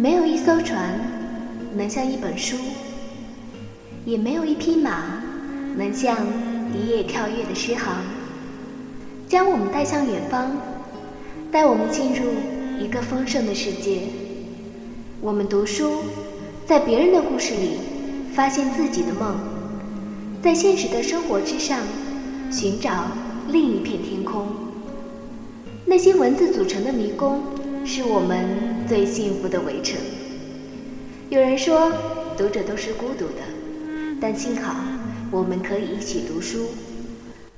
没有一艘船能像一本书，也没有一匹马能像一叶跳跃的诗行，将我们带向远方，带我们进入一个丰盛的世界。我们读书，在别人的故事里发现自己的梦，在现实的生活之上寻找另一片天空。那些文字组成的迷宫，是我们最幸福的围城。有人说，读者都是孤独的，但幸好我们可以一起读书。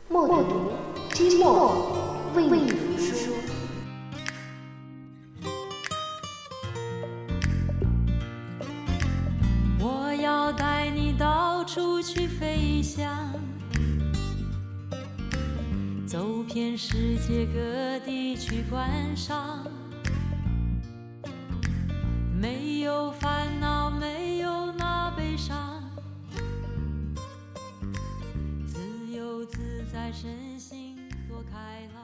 默读之默为你读书。我要带你到处去飞翔。走遍世界各地去观赏，没有烦恼，没有那悲伤，自由自在，身心多开朗。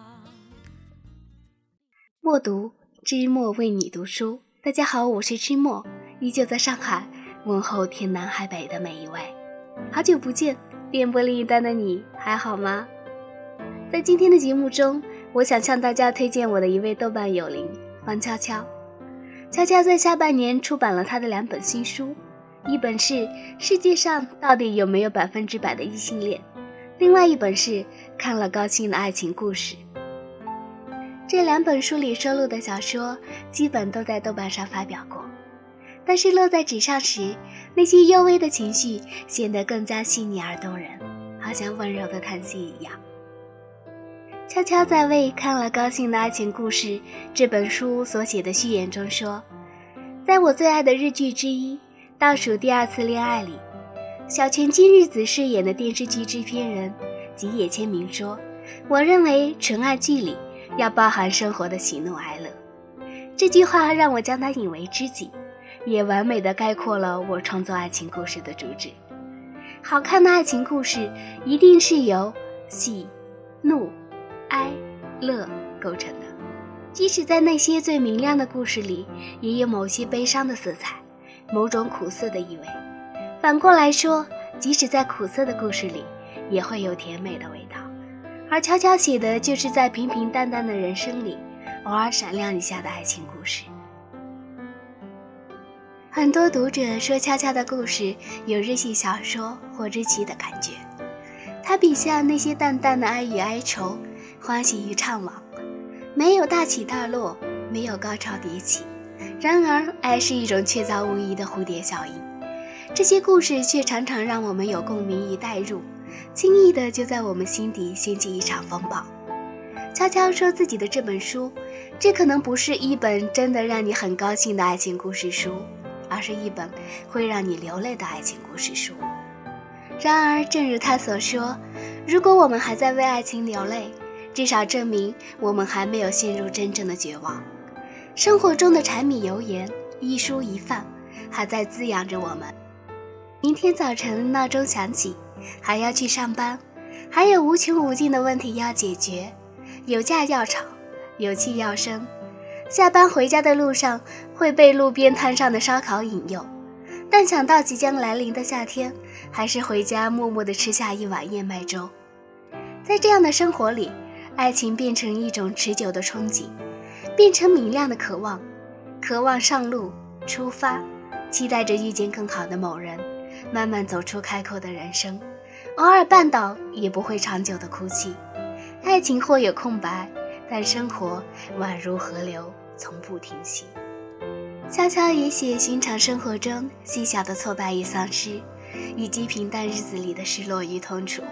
默读之墨为你读书，大家好，我是之墨，依旧在上海问候天南海北的每一位，好久不见，电波另一端的你还好吗？在今天的节目中，我想向大家推荐我的一位豆瓣友邻方悄悄。悄悄在下半年出版了他的两本新书，一本是《世界上到底有没有百分之百的异性恋》，另外一本是《看了高兴的爱情故事》。这两本书里收录的小说基本都在豆瓣上发表过，但是落在纸上时，那些幽微的情绪显得更加细腻而动人，好像温柔的叹息一样。悄悄在为看了高兴的爱情故事这本书所写的序言中说，在我最爱的日剧之一《倒数第二次恋爱》里，小泉今日子饰演的电视剧制片人吉野千明说：“我认为纯爱剧里要包含生活的喜怒哀乐。”这句话让我将它引为知己，也完美的概括了我创作爱情故事的主旨。好看的爱情故事一定是由喜、怒。哀乐构成的，即使在那些最明亮的故事里，也有某些悲伤的色彩，某种苦涩的意味。反过来说，即使在苦涩的故事里，也会有甜美的味道。而悄悄写的就是在平平淡淡的人生里，偶尔闪亮一下的爱情故事。很多读者说，悄悄的故事有日系小说或日记的感觉，它笔下那些淡淡的爱与哀愁。欢喜与怅惘，没有大起大落，没有高潮迭起。然而，爱是一种确凿无疑的蝴蝶效应。这些故事却常常让我们有共鸣与代入，轻易的就在我们心底掀起一场风暴。悄悄说自己的这本书，这可能不是一本真的让你很高兴的爱情故事书，而是一本会让你流泪的爱情故事书。然而，正如他所说，如果我们还在为爱情流泪，至少证明我们还没有陷入真正的绝望。生活中的柴米油盐、一蔬一饭，还在滋养着我们。明天早晨闹钟响起，还要去上班，还有无穷无尽的问题要解决，有架要吵，有气要生。下班回家的路上会被路边摊上的烧烤引诱，但想到即将来临的夏天，还是回家默默地吃下一碗燕麦粥。在这样的生活里。爱情变成一种持久的憧憬，变成明亮的渴望，渴望上路出发，期待着遇见更好的某人，慢慢走出开阔的人生。偶尔绊倒，也不会长久的哭泣。爱情或有空白，但生活宛如河流，从不停息。悄悄也写寻常生活中细小的挫败与丧失，以及平淡日子里的失落与痛楚。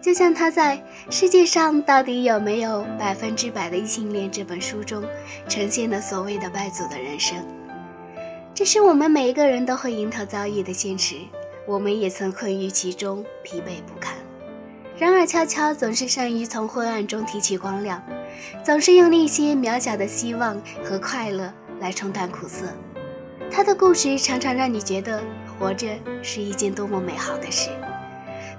就像他在《世界上到底有没有百分之百的异性恋》这本书中呈现的所谓的败祖的人生，这是我们每一个人都会迎头遭遇的现实。我们也曾困于其中，疲惫不堪。然而，悄悄总是善于从昏暗中提取光亮，总是用那些渺小的希望和快乐来冲淡苦涩。他的故事常常让你觉得活着是一件多么美好的事。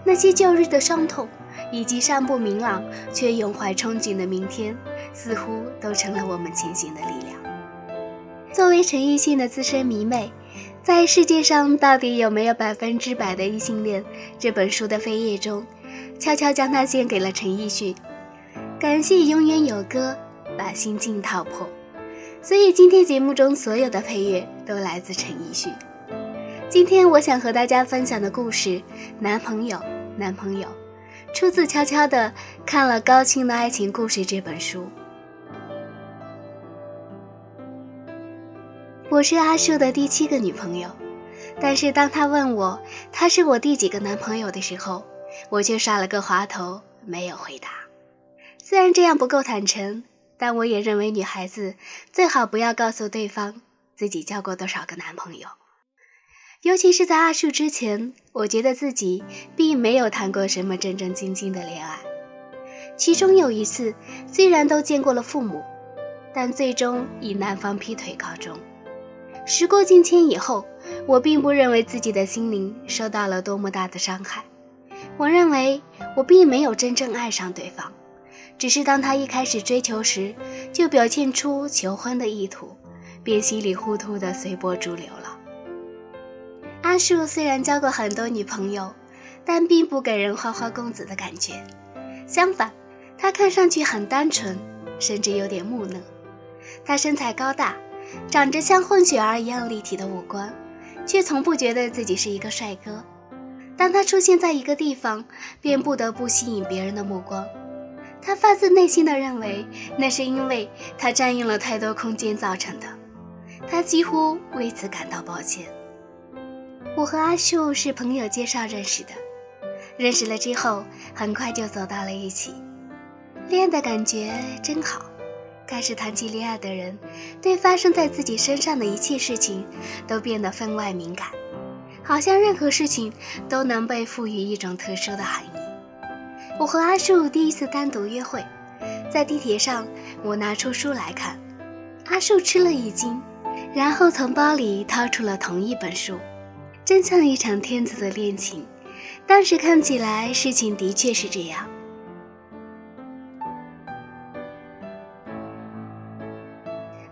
那些旧日的伤痛，以及尚不明朗却永怀憧憬的明天，似乎都成了我们前行的力量。作为陈奕迅的资深迷妹，在世界上到底有没有百分之百的异性恋？这本书的扉页中，悄悄将它献给了陈奕迅。感谢永远有歌把心境套破，所以今天节目中所有的配乐都来自陈奕迅。今天我想和大家分享的故事《男朋友》，男朋友，出自悄悄的看了高清的爱情故事这本书。我是阿树的第七个女朋友，但是当他问我他是我第几个男朋友的时候，我却耍了个滑头，没有回答。虽然这样不够坦诚，但我也认为女孩子最好不要告诉对方自己交过多少个男朋友。尤其是在阿树之前，我觉得自己并没有谈过什么正正经经的恋爱。其中有一次，虽然都见过了父母，但最终以男方劈腿告终。时过境迁以后，我并不认为自己的心灵受到了多么大的伤害。我认为我并没有真正爱上对方，只是当他一开始追求时，就表现出求婚的意图，便稀里糊涂的随波逐流了。阿树虽然交过很多女朋友，但并不给人花花公子的感觉。相反，他看上去很单纯，甚至有点木讷。他身材高大。长着像混血儿一样立体的五官，却从不觉得自己是一个帅哥。当他出现在一个地方，便不得不吸引别人的目光。他发自内心的认为，那是因为他占用了太多空间造成的。他几乎为此感到抱歉。我和阿树是朋友介绍认识的，认识了之后，很快就走到了一起，恋爱的感觉真好。开始谈起恋爱的人，对发生在自己身上的一切事情都变得分外敏感，好像任何事情都能被赋予一种特殊的含义。我和阿树第一次单独约会，在地铁上，我拿出书来看，阿树吃了一惊，然后从包里掏出了同一本书，真像一场天子的恋情。当时看起来，事情的确是这样。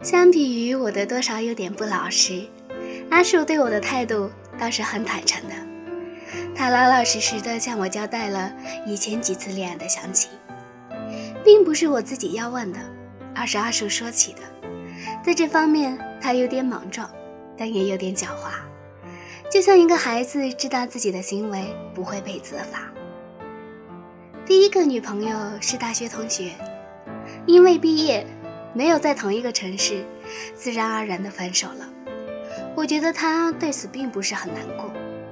相比于我的多少有点不老实，阿树对我的态度倒是很坦诚的。他老老实实的向我交代了以前几次恋爱的详情，并不是我自己要问的，而是阿树说起的。在这方面，他有点莽撞，但也有点狡猾，就像一个孩子知道自己的行为不会被责罚。第一个女朋友是大学同学，因为毕业。没有在同一个城市，自然而然的分手了。我觉得他对此并不是很难过，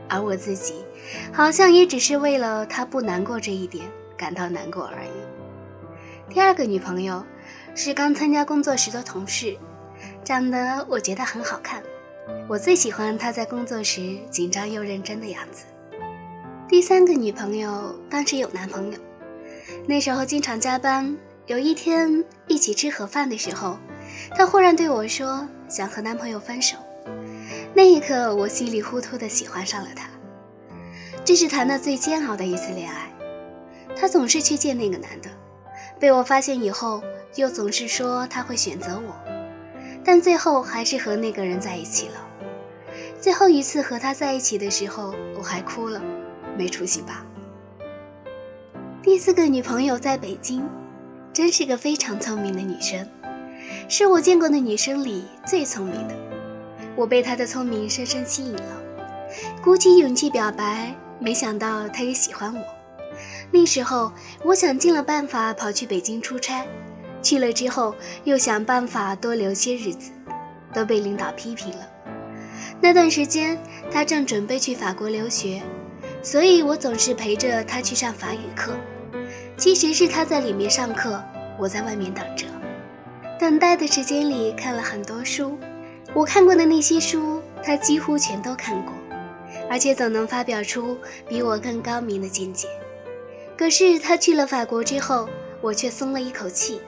而我自己好像也只是为了他不难过这一点感到难过而已。第二个女朋友是刚参加工作时的同事，长得我觉得很好看。我最喜欢他在工作时紧张又认真的样子。第三个女朋友当时有男朋友，那时候经常加班。有一天一起吃盒饭的时候，她忽然对我说想和男朋友分手。那一刻，我稀里糊涂的喜欢上了他。这是谈的最煎熬的一次恋爱。他总是去见那个男的，被我发现以后，又总是说他会选择我，但最后还是和那个人在一起了。最后一次和他在一起的时候，我还哭了，没出息吧？第四个女朋友在北京。真是个非常聪明的女生，是我见过的女生里最聪明的。我被她的聪明深深吸引了，鼓起勇气表白，没想到她也喜欢我。那时候，我想尽了办法跑去北京出差，去了之后又想办法多留些日子，都被领导批评了。那段时间，他正准备去法国留学，所以我总是陪着他去上法语课。其实是他在里面上课，我在外面等着。等待的时间里看了很多书，我看过的那些书，他几乎全都看过，而且总能发表出比我更高明的见解。可是他去了法国之后，我却松了一口气。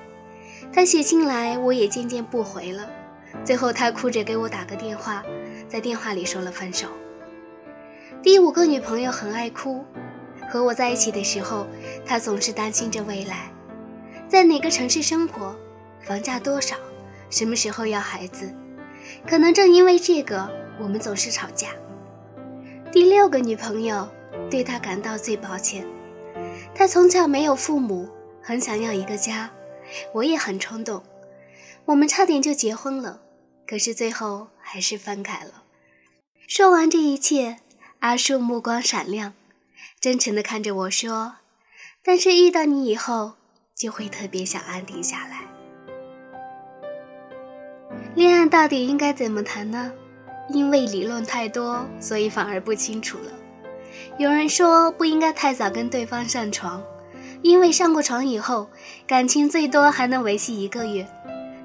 他写信来，我也渐渐不回了。最后他哭着给我打个电话，在电话里说了分手。第五个女朋友很爱哭。和我在一起的时候，她总是担心着未来，在哪个城市生活，房价多少，什么时候要孩子。可能正因为这个，我们总是吵架。第六个女朋友对他感到最抱歉。他从小没有父母，很想要一个家。我也很冲动，我们差点就结婚了，可是最后还是分开了。说完这一切，阿树目光闪亮，真诚地看着我说：“但是遇到你以后，就会特别想安定下来。”恋爱到底应该怎么谈呢？因为理论太多，所以反而不清楚了。有人说不应该太早跟对方上床，因为上过床以后，感情最多还能维系一个月。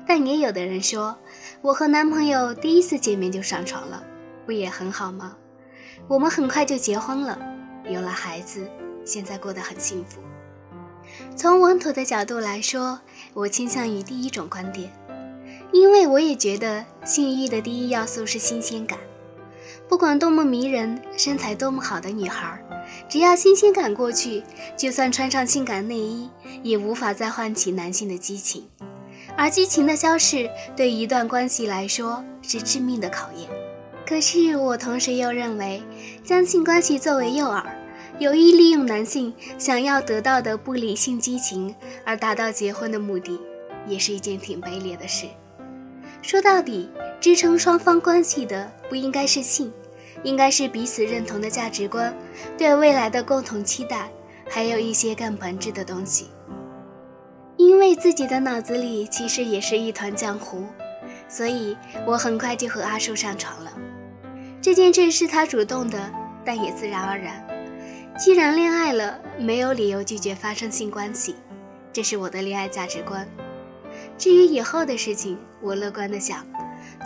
但也有的人说，我和男朋友第一次见面就上床了，不也很好吗？我们很快就结婚了，有了孩子，现在过得很幸福。从稳妥的角度来说，我倾向于第一种观点。因为我也觉得性欲的第一要素是新鲜感，不管多么迷人、身材多么好的女孩，只要新鲜感过去，就算穿上性感内衣，也无法再唤起男性的激情。而激情的消逝，对一段关系来说是致命的考验。可是我同时又认为，将性关系作为诱饵，有意利用男性想要得到的不理性激情，而达到结婚的目的，也是一件挺卑劣的事。说到底，支撑双方关系的不应该是性，应该是彼此认同的价值观，对未来的共同期待，还有一些更本质的东西。因为自己的脑子里其实也是一团浆糊，所以我很快就和阿树上床了。这件事是他主动的，但也自然而然。既然恋爱了，没有理由拒绝发生性关系，这是我的恋爱价值观。至于以后的事情，我乐观的想，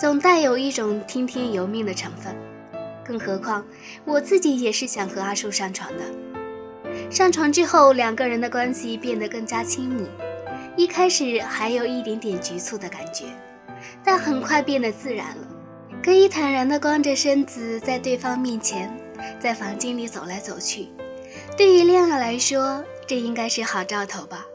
总带有一种听天由命的成分。更何况我自己也是想和阿树上床的。上床之后，两个人的关系变得更加亲密。一开始还有一点点局促的感觉，但很快变得自然了，可以坦然的光着身子在对方面前，在房间里走来走去。对于恋爱来说，这应该是好兆头吧。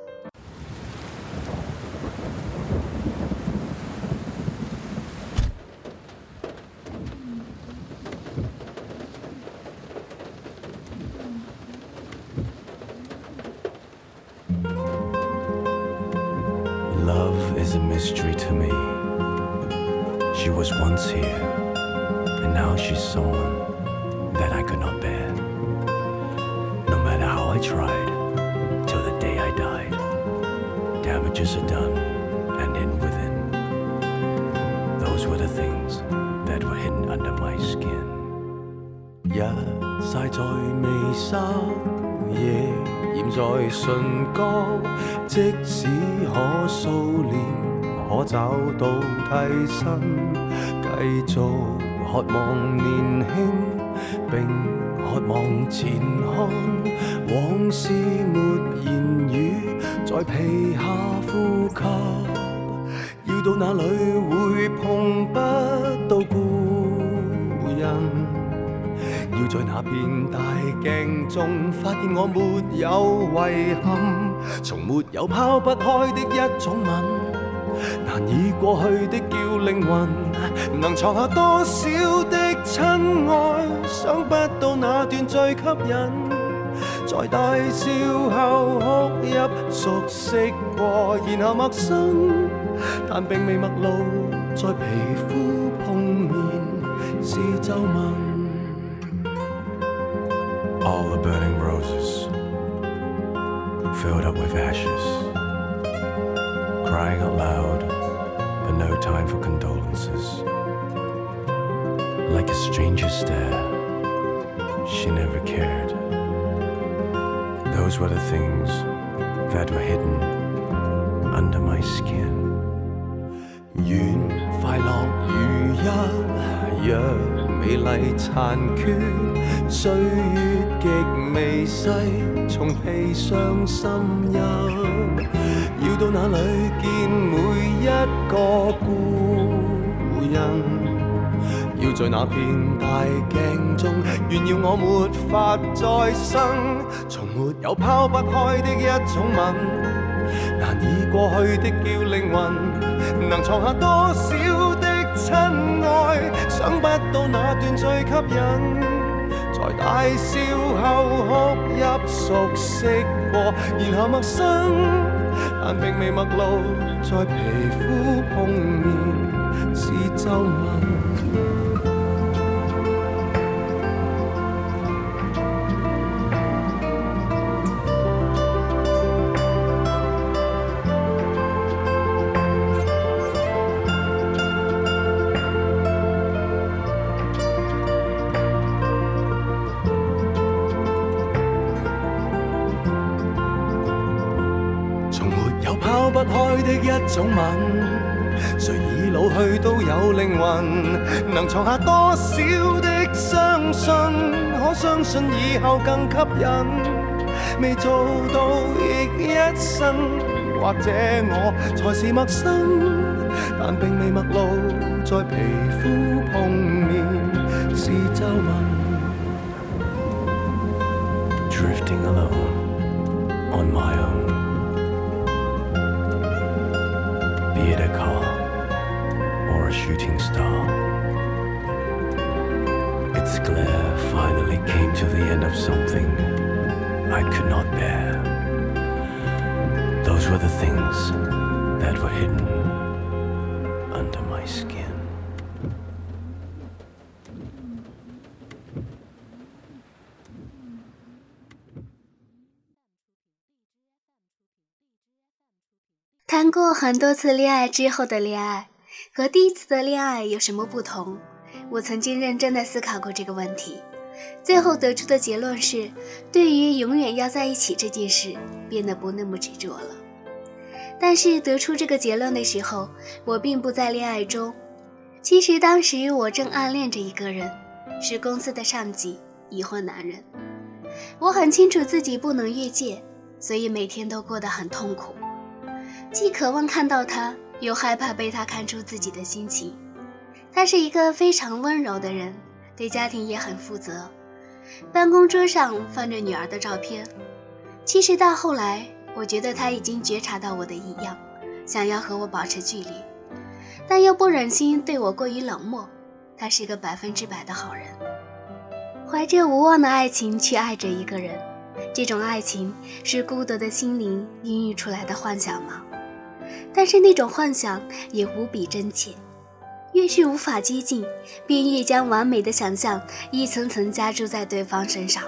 日晒在眉梢，夜染在唇角，即使可素脸，可找到替身，继续渴望年轻，并渴望前看，往事没言语，在皮下呼吸，要到哪里会碰不到故人？要在那片大镜中发现我没有遗憾，从没有抛不开的一种吻，难以过去的叫灵魂，能藏下多少的亲爱，想不到那段最吸引。在大笑后哭泣，熟悉过，然后陌生，但并未陌路，在皮肤碰面是皱纹。all the burning roses filled up with ashes, crying out loud, but no time for condolences. Like a stranger stare, she never cared. Those were the things that were hidden under my skin. 愿快乐如一样 美丽残缺，岁月极微细，从皮上滲入。要到哪里见每一个故人？要在那片大镜中炫耀我没法再生，从没有抛不开的一种吻，难以过去的叫灵魂。能藏下多少亲爱，想不到那段最吸引，在大笑后哭泣熟悉过，然后陌生，但并未陌路，在皮肤碰面是皱纹。一种吻，誰已老去都有靈魂，能藏下多少的相信，可相信以後更吸引。未做到亦一生，或者我才是陌生，但並未陌路，在皮膚碰面是皱纹。Drifting alone on my own. Be it a car or a shooting star. Its glare finally came to the end of something I could not bear. Those were the things that were hidden under my skin. 很多次恋爱之后的恋爱，和第一次的恋爱有什么不同？我曾经认真的思考过这个问题，最后得出的结论是，对于永远要在一起这件事，变得不那么执着了。但是得出这个结论的时候，我并不在恋爱中。其实当时我正暗恋着一个人，是公司的上级，已婚男人。我很清楚自己不能越界，所以每天都过得很痛苦。既渴望看到他，又害怕被他看出自己的心情。他是一个非常温柔的人，对家庭也很负责。办公桌上放着女儿的照片。其实到后来，我觉得他已经觉察到我的异样，想要和我保持距离，但又不忍心对我过于冷漠。他是个百分之百的好人，怀着无望的爱情去爱着一个人，这种爱情是孤独的心灵孕育出来的幻想吗？但是那种幻想也无比真切，越是无法接近，便越将完美的想象一层层加注在对方身上，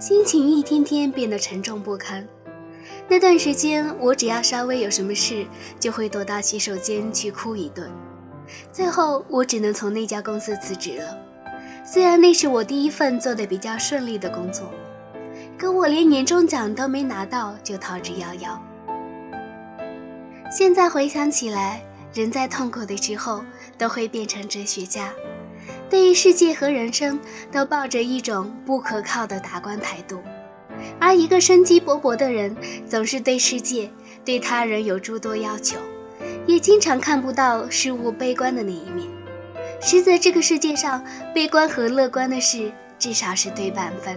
心情一天天变得沉重不堪。那段时间，我只要稍微有什么事，就会躲到洗手间去哭一顿。最后，我只能从那家公司辞职了。虽然那是我第一份做得比较顺利的工作，可我连年终奖都没拿到就逃之夭夭。现在回想起来，人在痛苦的时候都会变成哲学家，对于世界和人生都抱着一种不可靠的达观态度。而一个生机勃勃的人，总是对世界、对他人有诸多要求，也经常看不到事物悲观的那一面。实则这个世界上，悲观和乐观的事至少是对半分。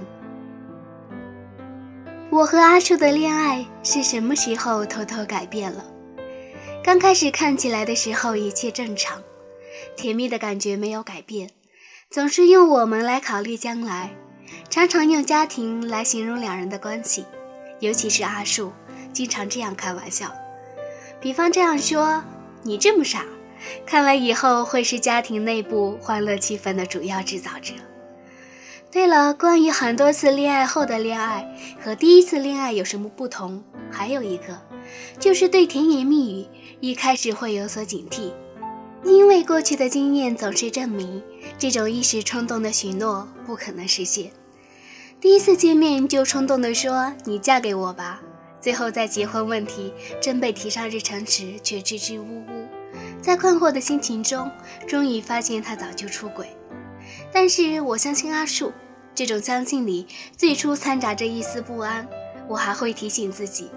我和阿树的恋爱是什么时候偷偷改变了？刚开始看起来的时候一切正常，甜蜜的感觉没有改变，总是用我们来考虑将来，常常用家庭来形容两人的关系，尤其是阿树，经常这样开玩笑，比方这样说：“你这么傻，看来以后会是家庭内部欢乐气氛的主要制造者。”对了，关于很多次恋爱后的恋爱和第一次恋爱有什么不同，还有一个，就是对甜言蜜语一开始会有所警惕，因为过去的经验总是证明，这种一时冲动的许诺不可能实现。第一次见面就冲动地说“你嫁给我吧”，最后在结婚问题真被提上日程时，却支支吾吾，在困惑的心情中，终于发现他早就出轨。但是我相信阿树，这种相信里最初掺杂着一丝不安。我还会提醒自己，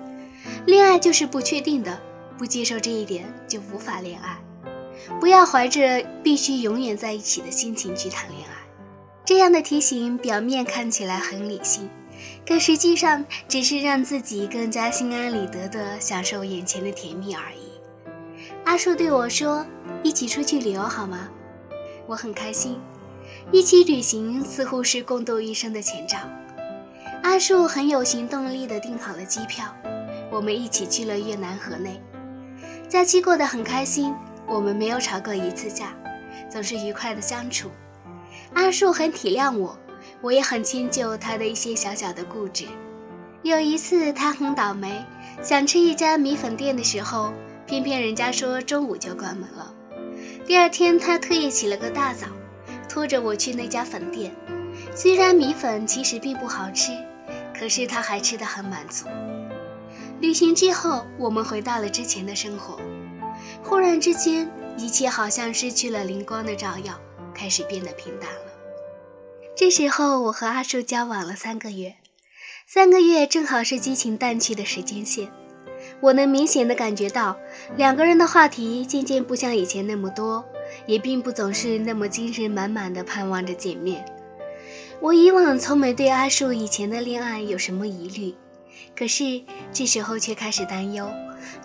恋爱就是不确定的，不接受这一点就无法恋爱。不要怀着必须永远在一起的心情去谈恋爱。这样的提醒表面看起来很理性，可实际上只是让自己更加心安理得地享受眼前的甜蜜而已。阿树对我说：“一起出去旅游好吗？”我很开心。一起旅行似乎是共度一生的前兆。阿树很有行动力地订好了机票，我们一起去了越南河内。假期过得很开心，我们没有吵过一次架，总是愉快的相处。阿树很体谅我，我也很迁就他的一些小小的固执。有一次他很倒霉，想吃一家米粉店的时候，偏偏人家说中午就关门了。第二天他特意起了个大早，拖着我去那家粉店。虽然米粉其实并不好吃，可是他还吃得很满足。旅行之后，我们回到了之前的生活。忽然之间，一切好像失去了灵光的照耀，开始变得平淡了。这时候，我和阿树交往了三个月，三个月正好是激情淡去的时间线。我能明显的感觉到，两个人的话题渐渐不像以前那么多，也并不总是那么精神满满的盼望着见面。我以往从没对阿树以前的恋爱有什么疑虑。可是这时候却开始担忧，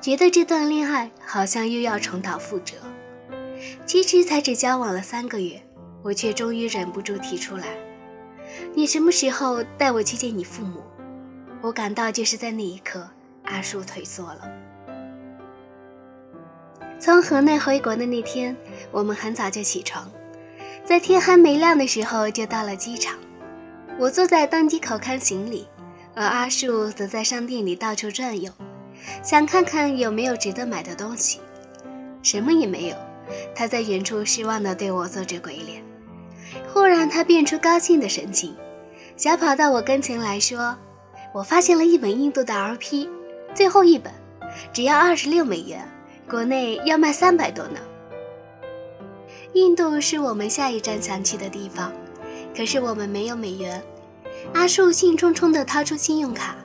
觉得这段恋爱好像又要重蹈覆辙。其实才只交往了三个月，我却终于忍不住提出来：“你什么时候带我去见你父母？”我感到就是在那一刻，阿树退缩了。从河内回国的那天，我们很早就起床，在天还没亮的时候就到了机场。我坐在登机口看行李。而阿树则在商店里到处转悠，想看看有没有值得买的东西。什么也没有，他在远处失望地对我做着鬼脸。忽然，他变出高兴的神情，小跑到我跟前来说：“我发现了一本印度的 LP，最后一本，只要二十六美元，国内要卖三百多呢。”印度是我们下一站想去的地方，可是我们没有美元。阿树兴冲冲地掏出信用卡，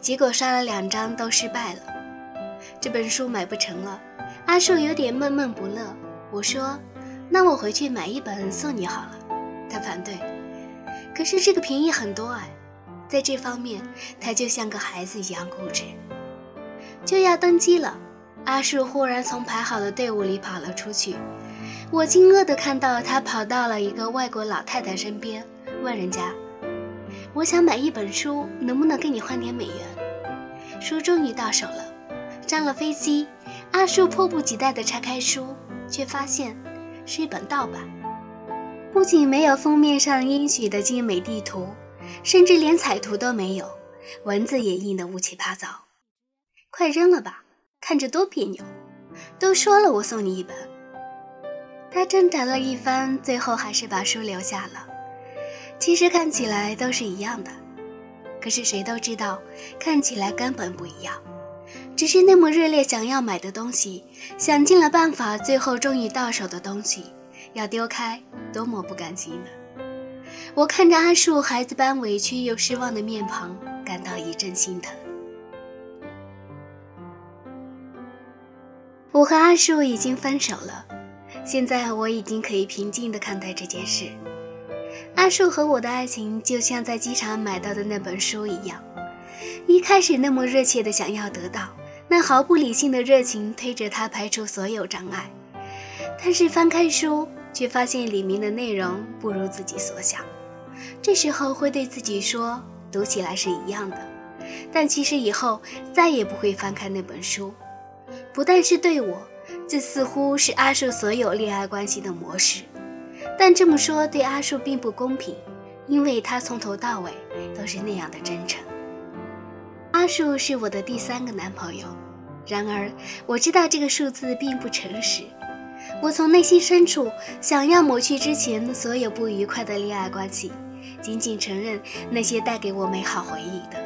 结果刷了两张都失败了。这本书买不成了，阿树有点闷闷不乐。我说：“那我回去买一本送你好了。”他反对。可是这个便宜很多哎，在这方面他就像个孩子一样固执。就要登机了，阿树忽然从排好的队伍里跑了出去。我惊愕地看到他跑到了一个外国老太太身边，问人家。我想买一本书，能不能给你换点美元？书终于到手了，上了飞机，阿树迫不及待地拆开书，却发现是一本盗版，不仅没有封面上应许的精美地图，甚至连彩图都没有，文字也印得乌七八糟。快扔了吧，看着多别扭！都说了我送你一本。他挣扎了一番，最后还是把书留下了。其实看起来都是一样的，可是谁都知道，看起来根本不一样。只是那么热烈想要买的东西，想尽了办法，最后终于到手的东西，要丢开，多么不甘心呢！我看着阿树孩子般委屈又失望的面庞，感到一阵心疼。我和阿树已经分手了，现在我已经可以平静地看待这件事。阿树和我的爱情就像在机场买到的那本书一样，一开始那么热切的想要得到，那毫不理性的热情推着他排除所有障碍。但是翻开书，却发现里面的内容不如自己所想。这时候会对自己说，读起来是一样的，但其实以后再也不会翻开那本书。不但是对我，这似乎是阿树所有恋爱关系的模式。但这么说对阿树并不公平，因为他从头到尾都是那样的真诚。阿树是我的第三个男朋友，然而我知道这个数字并不诚实。我从内心深处想要抹去之前所有不愉快的恋爱关系，仅仅承认那些带给我美好回忆的。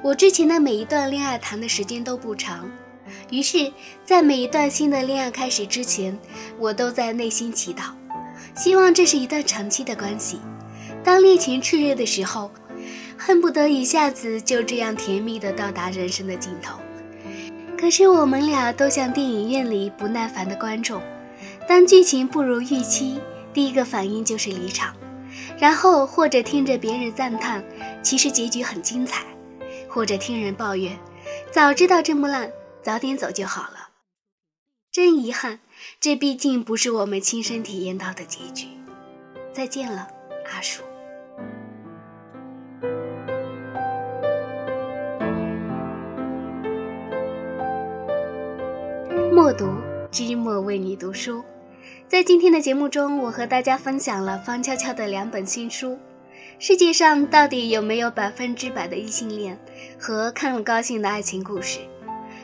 我之前的每一段恋爱谈的时间都不长，于是，在每一段新的恋爱开始之前，我都在内心祈祷。希望这是一段长期的关系。当恋情炽热的时候，恨不得一下子就这样甜蜜地到达人生的尽头。可是我们俩都像电影院里不耐烦的观众，当剧情不如预期，第一个反应就是离场，然后或者听着别人赞叹，其实结局很精彩，或者听人抱怨，早知道这么烂，早点走就好了。真遗憾。这毕竟不是我们亲身体验到的结局。再见了，阿树。默读，知墨为你读书。在今天的节目中，我和大家分享了方悄悄的两本新书。世界上到底有没有百分之百的异性恋和看了高兴的爱情故事？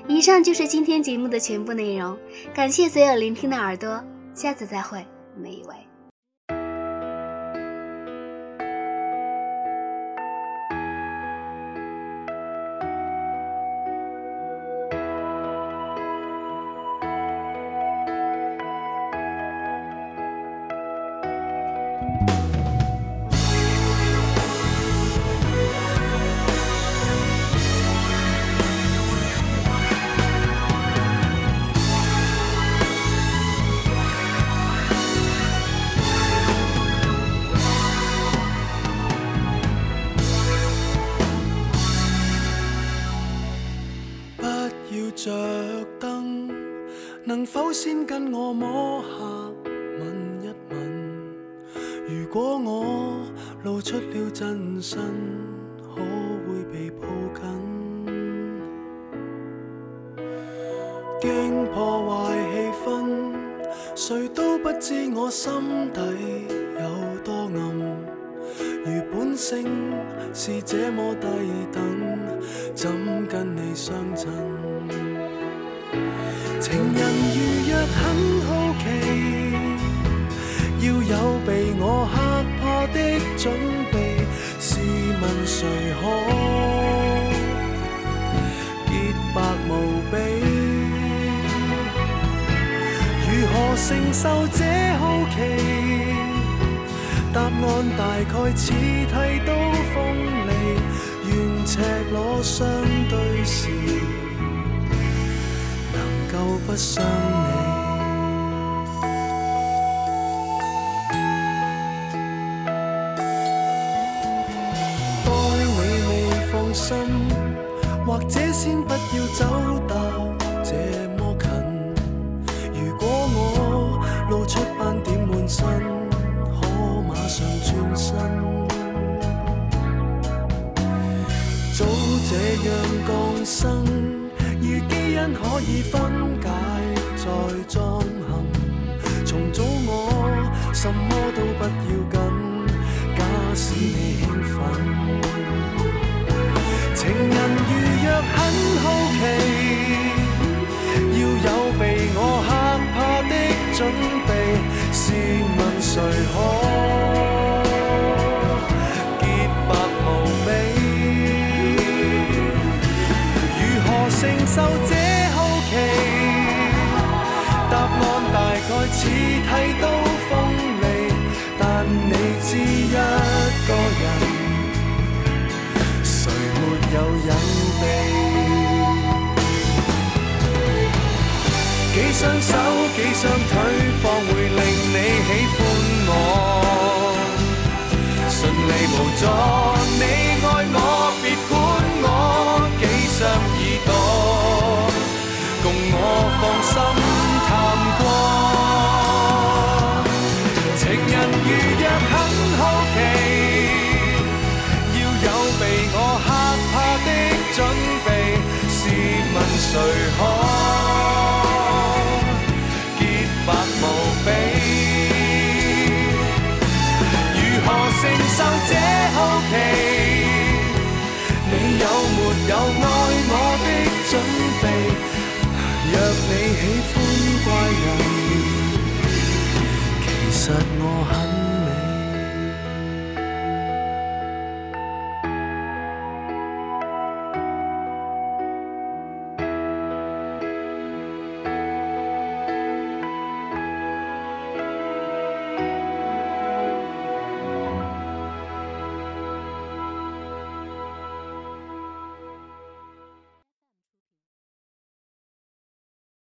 以上就是今天节目的全部内容，感谢所有聆听的耳朵，下次再会，每一位。否先跟我摸下吻一吻？如果我露出了真身，可会被抱紧？惊破坏气氛，谁都不知我心底有多暗。如本性是这么低等，怎跟你相衬？情人如若很好奇，要有被我吓破的准备。试问谁可洁白无比？如何承受这好奇？答案大概似剃刀锋利，愿赤裸相对时。够不伤你，待你未放心，或者先不要走到这么近。如果我露出斑点满身，可马上转身。早这样降生。因可以分解再装嵌，重组我什么都不要紧，假使你兴奋。情人如若很好奇，要有被我吓怕的准备，试问谁可受这好奇，答案大概似剃刀锋利，但你知一个人，谁没有隐秘？几双手，几双腿，方会令你喜欢我。顺利无阻，你爱我，别管我几双耳，我放心谈我很。